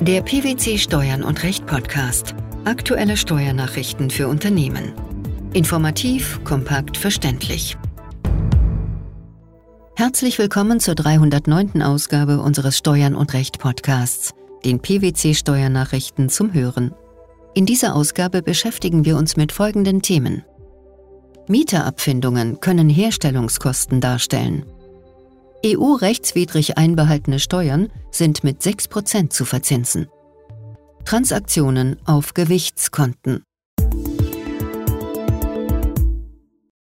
Der PwC Steuern und Recht Podcast. Aktuelle Steuernachrichten für Unternehmen. Informativ, kompakt, verständlich. Herzlich willkommen zur 309. Ausgabe unseres Steuern und Recht Podcasts, den PwC Steuernachrichten zum Hören. In dieser Ausgabe beschäftigen wir uns mit folgenden Themen. Mieterabfindungen können Herstellungskosten darstellen. EU-rechtswidrig einbehaltene Steuern sind mit 6% zu verzinsen. Transaktionen auf Gewichtskonten.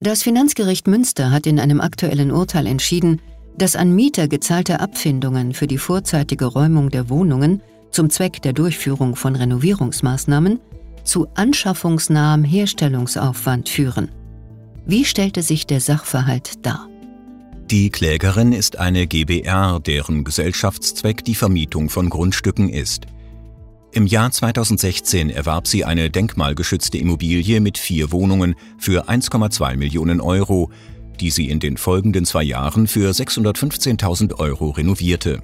Das Finanzgericht Münster hat in einem aktuellen Urteil entschieden, dass an Mieter gezahlte Abfindungen für die vorzeitige Räumung der Wohnungen zum Zweck der Durchführung von Renovierungsmaßnahmen zu anschaffungsnahem Herstellungsaufwand führen. Wie stellte sich der Sachverhalt dar? Die Klägerin ist eine GBR, deren Gesellschaftszweck die Vermietung von Grundstücken ist. Im Jahr 2016 erwarb sie eine denkmalgeschützte Immobilie mit vier Wohnungen für 1,2 Millionen Euro, die sie in den folgenden zwei Jahren für 615.000 Euro renovierte.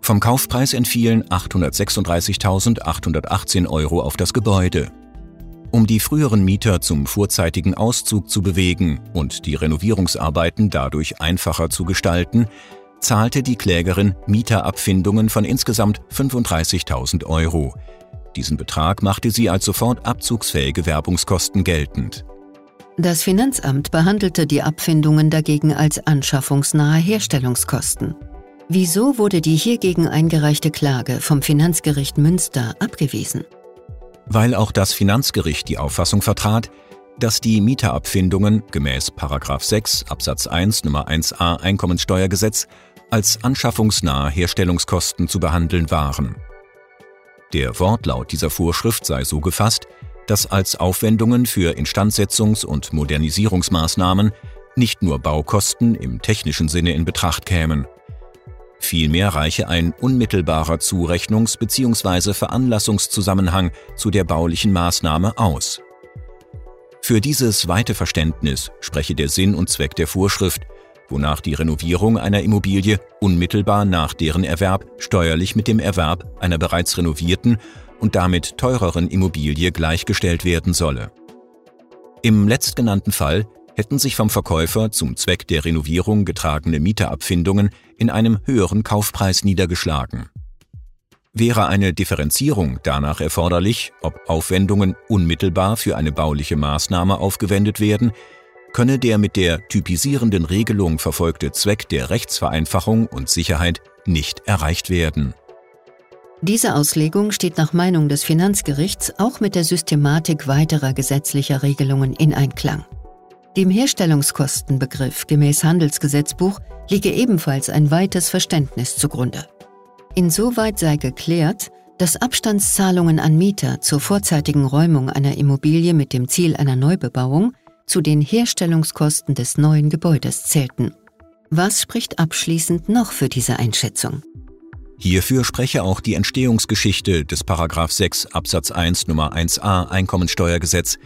Vom Kaufpreis entfielen 836.818 Euro auf das Gebäude. Um die früheren Mieter zum vorzeitigen Auszug zu bewegen und die Renovierungsarbeiten dadurch einfacher zu gestalten, zahlte die Klägerin Mieterabfindungen von insgesamt 35.000 Euro. Diesen Betrag machte sie als sofort abzugsfähige Werbungskosten geltend. Das Finanzamt behandelte die Abfindungen dagegen als anschaffungsnahe Herstellungskosten. Wieso wurde die hiergegen eingereichte Klage vom Finanzgericht Münster abgewiesen? Weil auch das Finanzgericht die Auffassung vertrat, dass die Mieterabfindungen gemäß 6 Absatz 1 Nummer 1a Einkommensteuergesetz als anschaffungsnahe Herstellungskosten zu behandeln waren. Der Wortlaut dieser Vorschrift sei so gefasst, dass als Aufwendungen für Instandsetzungs- und Modernisierungsmaßnahmen nicht nur Baukosten im technischen Sinne in Betracht kämen. Vielmehr reiche ein unmittelbarer Zurechnungs- bzw. Veranlassungszusammenhang zu der baulichen Maßnahme aus. Für dieses weite Verständnis spreche der Sinn und Zweck der Vorschrift, wonach die Renovierung einer Immobilie unmittelbar nach deren Erwerb steuerlich mit dem Erwerb einer bereits renovierten und damit teureren Immobilie gleichgestellt werden solle. Im letztgenannten Fall hätten sich vom Verkäufer zum Zweck der Renovierung getragene Mieterabfindungen in einem höheren Kaufpreis niedergeschlagen. Wäre eine Differenzierung danach erforderlich, ob Aufwendungen unmittelbar für eine bauliche Maßnahme aufgewendet werden, könne der mit der typisierenden Regelung verfolgte Zweck der Rechtsvereinfachung und Sicherheit nicht erreicht werden. Diese Auslegung steht nach Meinung des Finanzgerichts auch mit der Systematik weiterer gesetzlicher Regelungen in Einklang. Dem Herstellungskostenbegriff gemäß Handelsgesetzbuch liege ebenfalls ein weites Verständnis zugrunde. Insoweit sei geklärt, dass Abstandszahlungen an Mieter zur vorzeitigen Räumung einer Immobilie mit dem Ziel einer Neubebauung zu den Herstellungskosten des neuen Gebäudes zählten. Was spricht abschließend noch für diese Einschätzung? Hierfür spreche auch die Entstehungsgeschichte des 6 Absatz 1 Nummer 1a Einkommensteuergesetz,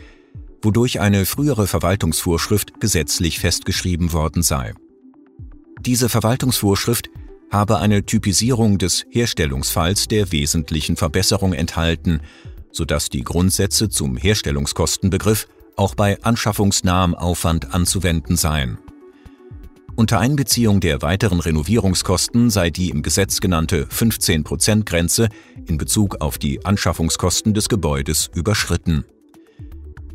wodurch eine frühere Verwaltungsvorschrift gesetzlich festgeschrieben worden sei. Diese Verwaltungsvorschrift habe eine Typisierung des Herstellungsfalls der wesentlichen Verbesserung enthalten, sodass die Grundsätze zum Herstellungskostenbegriff auch bei anschaffungsnahem Aufwand anzuwenden seien. Unter Einbeziehung der weiteren Renovierungskosten sei die im Gesetz genannte 15%-Grenze in Bezug auf die Anschaffungskosten des Gebäudes überschritten.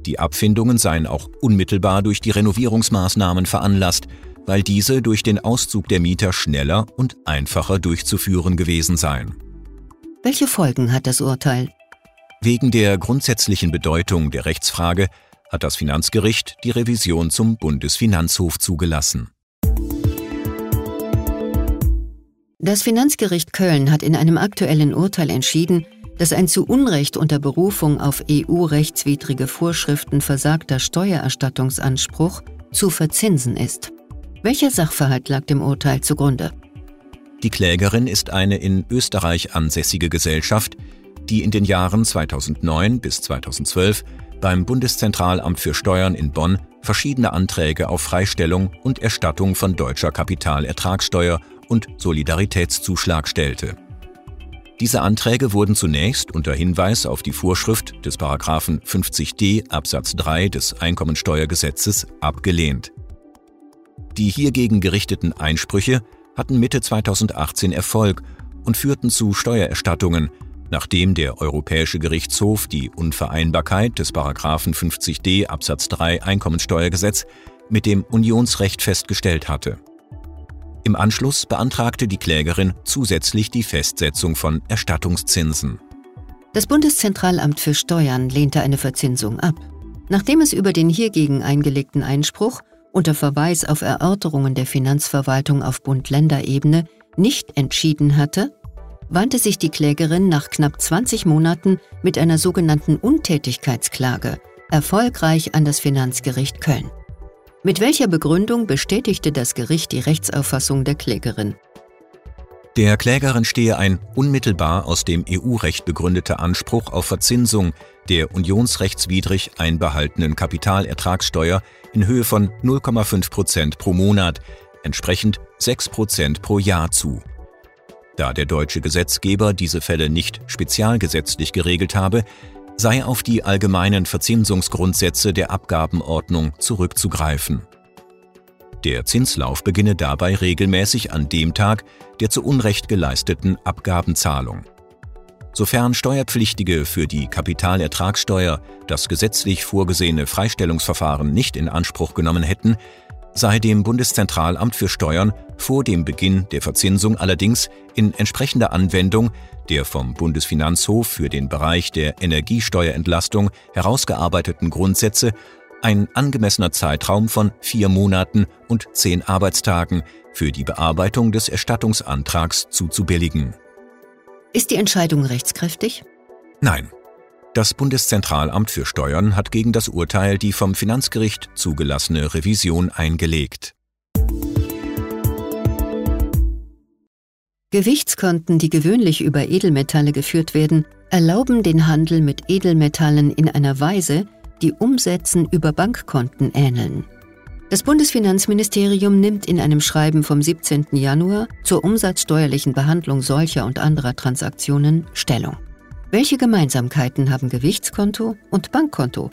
Die Abfindungen seien auch unmittelbar durch die Renovierungsmaßnahmen veranlasst, weil diese durch den Auszug der Mieter schneller und einfacher durchzuführen gewesen seien. Welche Folgen hat das Urteil? Wegen der grundsätzlichen Bedeutung der Rechtsfrage hat das Finanzgericht die Revision zum Bundesfinanzhof zugelassen. Das Finanzgericht Köln hat in einem aktuellen Urteil entschieden, dass ein zu Unrecht unter Berufung auf EU-rechtswidrige Vorschriften versagter Steuererstattungsanspruch zu verzinsen ist. Welcher Sachverhalt lag dem Urteil zugrunde? Die Klägerin ist eine in Österreich ansässige Gesellschaft, die in den Jahren 2009 bis 2012 beim Bundeszentralamt für Steuern in Bonn verschiedene Anträge auf Freistellung und Erstattung von deutscher Kapitalertragssteuer und Solidaritätszuschlag stellte. Diese Anträge wurden zunächst unter Hinweis auf die Vorschrift des Paragraphen 50d Absatz 3 des Einkommensteuergesetzes abgelehnt. Die hiergegen gerichteten Einsprüche hatten Mitte 2018 Erfolg und führten zu Steuererstattungen, nachdem der Europäische Gerichtshof die Unvereinbarkeit des Paragraphen 50d Absatz 3 Einkommensteuergesetz mit dem Unionsrecht festgestellt hatte. Im Anschluss beantragte die Klägerin zusätzlich die Festsetzung von Erstattungszinsen. Das Bundeszentralamt für Steuern lehnte eine Verzinsung ab. Nachdem es über den hiergegen eingelegten Einspruch unter Verweis auf Erörterungen der Finanzverwaltung auf Bund-Länder-Ebene nicht entschieden hatte, wandte sich die Klägerin nach knapp 20 Monaten mit einer sogenannten Untätigkeitsklage erfolgreich an das Finanzgericht Köln. Mit welcher Begründung bestätigte das Gericht die Rechtsauffassung der Klägerin? Der Klägerin stehe ein unmittelbar aus dem EU-Recht begründeter Anspruch auf Verzinsung der unionsrechtswidrig einbehaltenen Kapitalertragssteuer in Höhe von 0,5 Prozent pro Monat, entsprechend 6 Prozent pro Jahr zu. Da der deutsche Gesetzgeber diese Fälle nicht spezialgesetzlich geregelt habe, sei auf die allgemeinen Verzinsungsgrundsätze der Abgabenordnung zurückzugreifen. Der Zinslauf beginne dabei regelmäßig an dem Tag der zu Unrecht geleisteten Abgabenzahlung. Sofern Steuerpflichtige für die Kapitalertragssteuer das gesetzlich vorgesehene Freistellungsverfahren nicht in Anspruch genommen hätten, sei dem Bundeszentralamt für Steuern vor dem Beginn der Verzinsung allerdings in entsprechender Anwendung der vom Bundesfinanzhof für den Bereich der Energiesteuerentlastung herausgearbeiteten Grundsätze ein angemessener Zeitraum von vier Monaten und zehn Arbeitstagen für die Bearbeitung des Erstattungsantrags zuzubilligen. Ist die Entscheidung rechtskräftig? Nein. Das Bundeszentralamt für Steuern hat gegen das Urteil die vom Finanzgericht zugelassene Revision eingelegt. Gewichtskonten, die gewöhnlich über Edelmetalle geführt werden, erlauben den Handel mit Edelmetallen in einer Weise, die Umsätzen über Bankkonten ähneln. Das Bundesfinanzministerium nimmt in einem Schreiben vom 17. Januar zur umsatzsteuerlichen Behandlung solcher und anderer Transaktionen Stellung. Welche Gemeinsamkeiten haben Gewichtskonto und Bankkonto?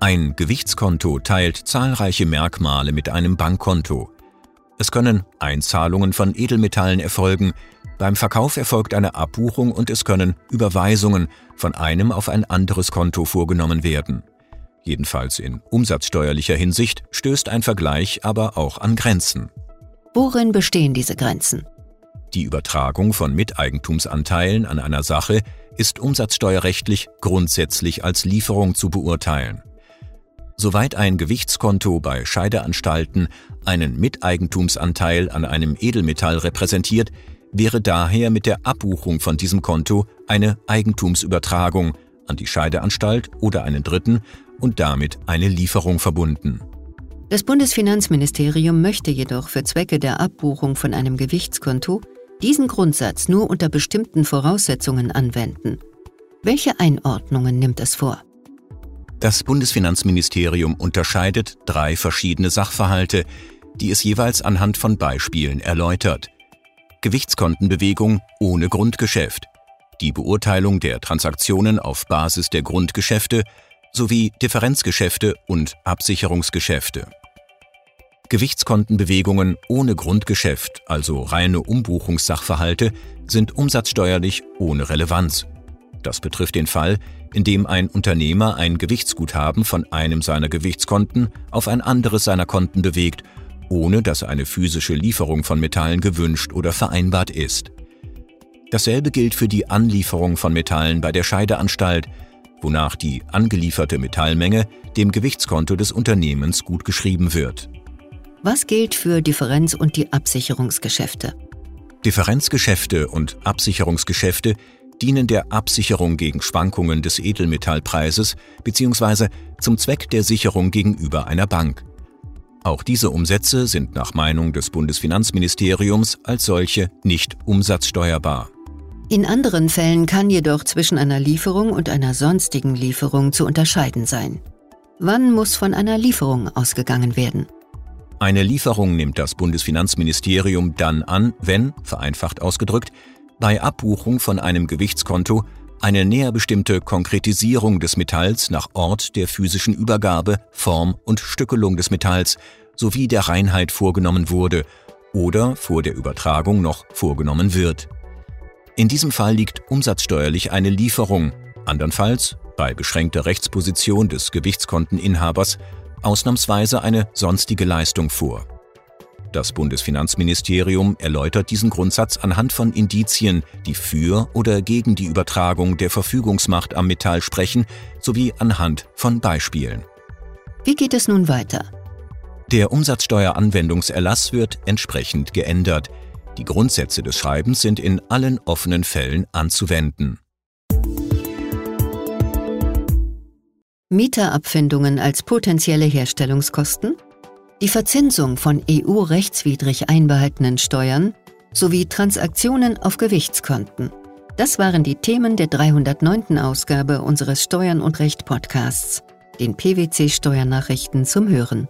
Ein Gewichtskonto teilt zahlreiche Merkmale mit einem Bankkonto. Es können Einzahlungen von Edelmetallen erfolgen, beim Verkauf erfolgt eine Abbuchung und es können Überweisungen von einem auf ein anderes Konto vorgenommen werden. Jedenfalls in umsatzsteuerlicher Hinsicht stößt ein Vergleich aber auch an Grenzen. Worin bestehen diese Grenzen? Die Übertragung von Miteigentumsanteilen an einer Sache ist umsatzsteuerrechtlich grundsätzlich als Lieferung zu beurteilen. Soweit ein Gewichtskonto bei Scheideanstalten einen Miteigentumsanteil an einem Edelmetall repräsentiert, wäre daher mit der Abbuchung von diesem Konto eine Eigentumsübertragung an die Scheideanstalt oder einen Dritten und damit eine Lieferung verbunden. Das Bundesfinanzministerium möchte jedoch für Zwecke der Abbuchung von einem Gewichtskonto diesen Grundsatz nur unter bestimmten Voraussetzungen anwenden. Welche Einordnungen nimmt es vor? Das Bundesfinanzministerium unterscheidet drei verschiedene Sachverhalte, die es jeweils anhand von Beispielen erläutert. Gewichtskontenbewegung ohne Grundgeschäft, die Beurteilung der Transaktionen auf Basis der Grundgeschäfte sowie Differenzgeschäfte und Absicherungsgeschäfte. Gewichtskontenbewegungen ohne Grundgeschäft, also reine Umbuchungssachverhalte, sind umsatzsteuerlich ohne Relevanz. Das betrifft den Fall, in dem ein Unternehmer ein Gewichtsguthaben von einem seiner Gewichtskonten auf ein anderes seiner Konten bewegt, ohne dass eine physische Lieferung von Metallen gewünscht oder vereinbart ist. Dasselbe gilt für die Anlieferung von Metallen bei der Scheideanstalt, wonach die angelieferte Metallmenge dem Gewichtskonto des Unternehmens gutgeschrieben wird. Was gilt für Differenz- und die Absicherungsgeschäfte? Differenzgeschäfte und Absicherungsgeschäfte dienen der Absicherung gegen Schwankungen des Edelmetallpreises bzw. zum Zweck der Sicherung gegenüber einer Bank. Auch diese Umsätze sind nach Meinung des Bundesfinanzministeriums als solche nicht umsatzsteuerbar. In anderen Fällen kann jedoch zwischen einer Lieferung und einer sonstigen Lieferung zu unterscheiden sein. Wann muss von einer Lieferung ausgegangen werden? Eine Lieferung nimmt das Bundesfinanzministerium dann an, wenn, vereinfacht ausgedrückt, bei Abbuchung von einem Gewichtskonto eine näher bestimmte Konkretisierung des Metalls nach Ort der physischen Übergabe, Form und Stückelung des Metalls sowie der Reinheit vorgenommen wurde oder vor der Übertragung noch vorgenommen wird. In diesem Fall liegt umsatzsteuerlich eine Lieferung, andernfalls, bei beschränkter Rechtsposition des Gewichtskonteninhabers, ausnahmsweise eine sonstige Leistung vor. Das Bundesfinanzministerium erläutert diesen Grundsatz anhand von Indizien, die für oder gegen die Übertragung der Verfügungsmacht am Metall sprechen, sowie anhand von Beispielen. Wie geht es nun weiter? Der Umsatzsteueranwendungserlass wird entsprechend geändert. Die Grundsätze des Schreibens sind in allen offenen Fällen anzuwenden. Mieterabfindungen als potenzielle Herstellungskosten? Die Verzinsung von EU-rechtswidrig einbehaltenen Steuern sowie Transaktionen auf Gewichtskonten. Das waren die Themen der 309. Ausgabe unseres Steuern und Recht Podcasts, den PwC Steuernachrichten zum Hören.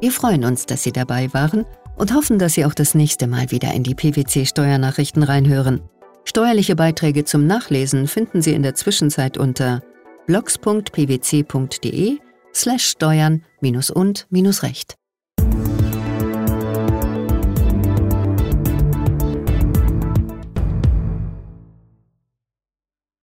Wir freuen uns, dass Sie dabei waren und hoffen, dass Sie auch das nächste Mal wieder in die PwC Steuernachrichten reinhören. Steuerliche Beiträge zum Nachlesen finden Sie in der Zwischenzeit unter blogs.pwc.de slash steuern und recht.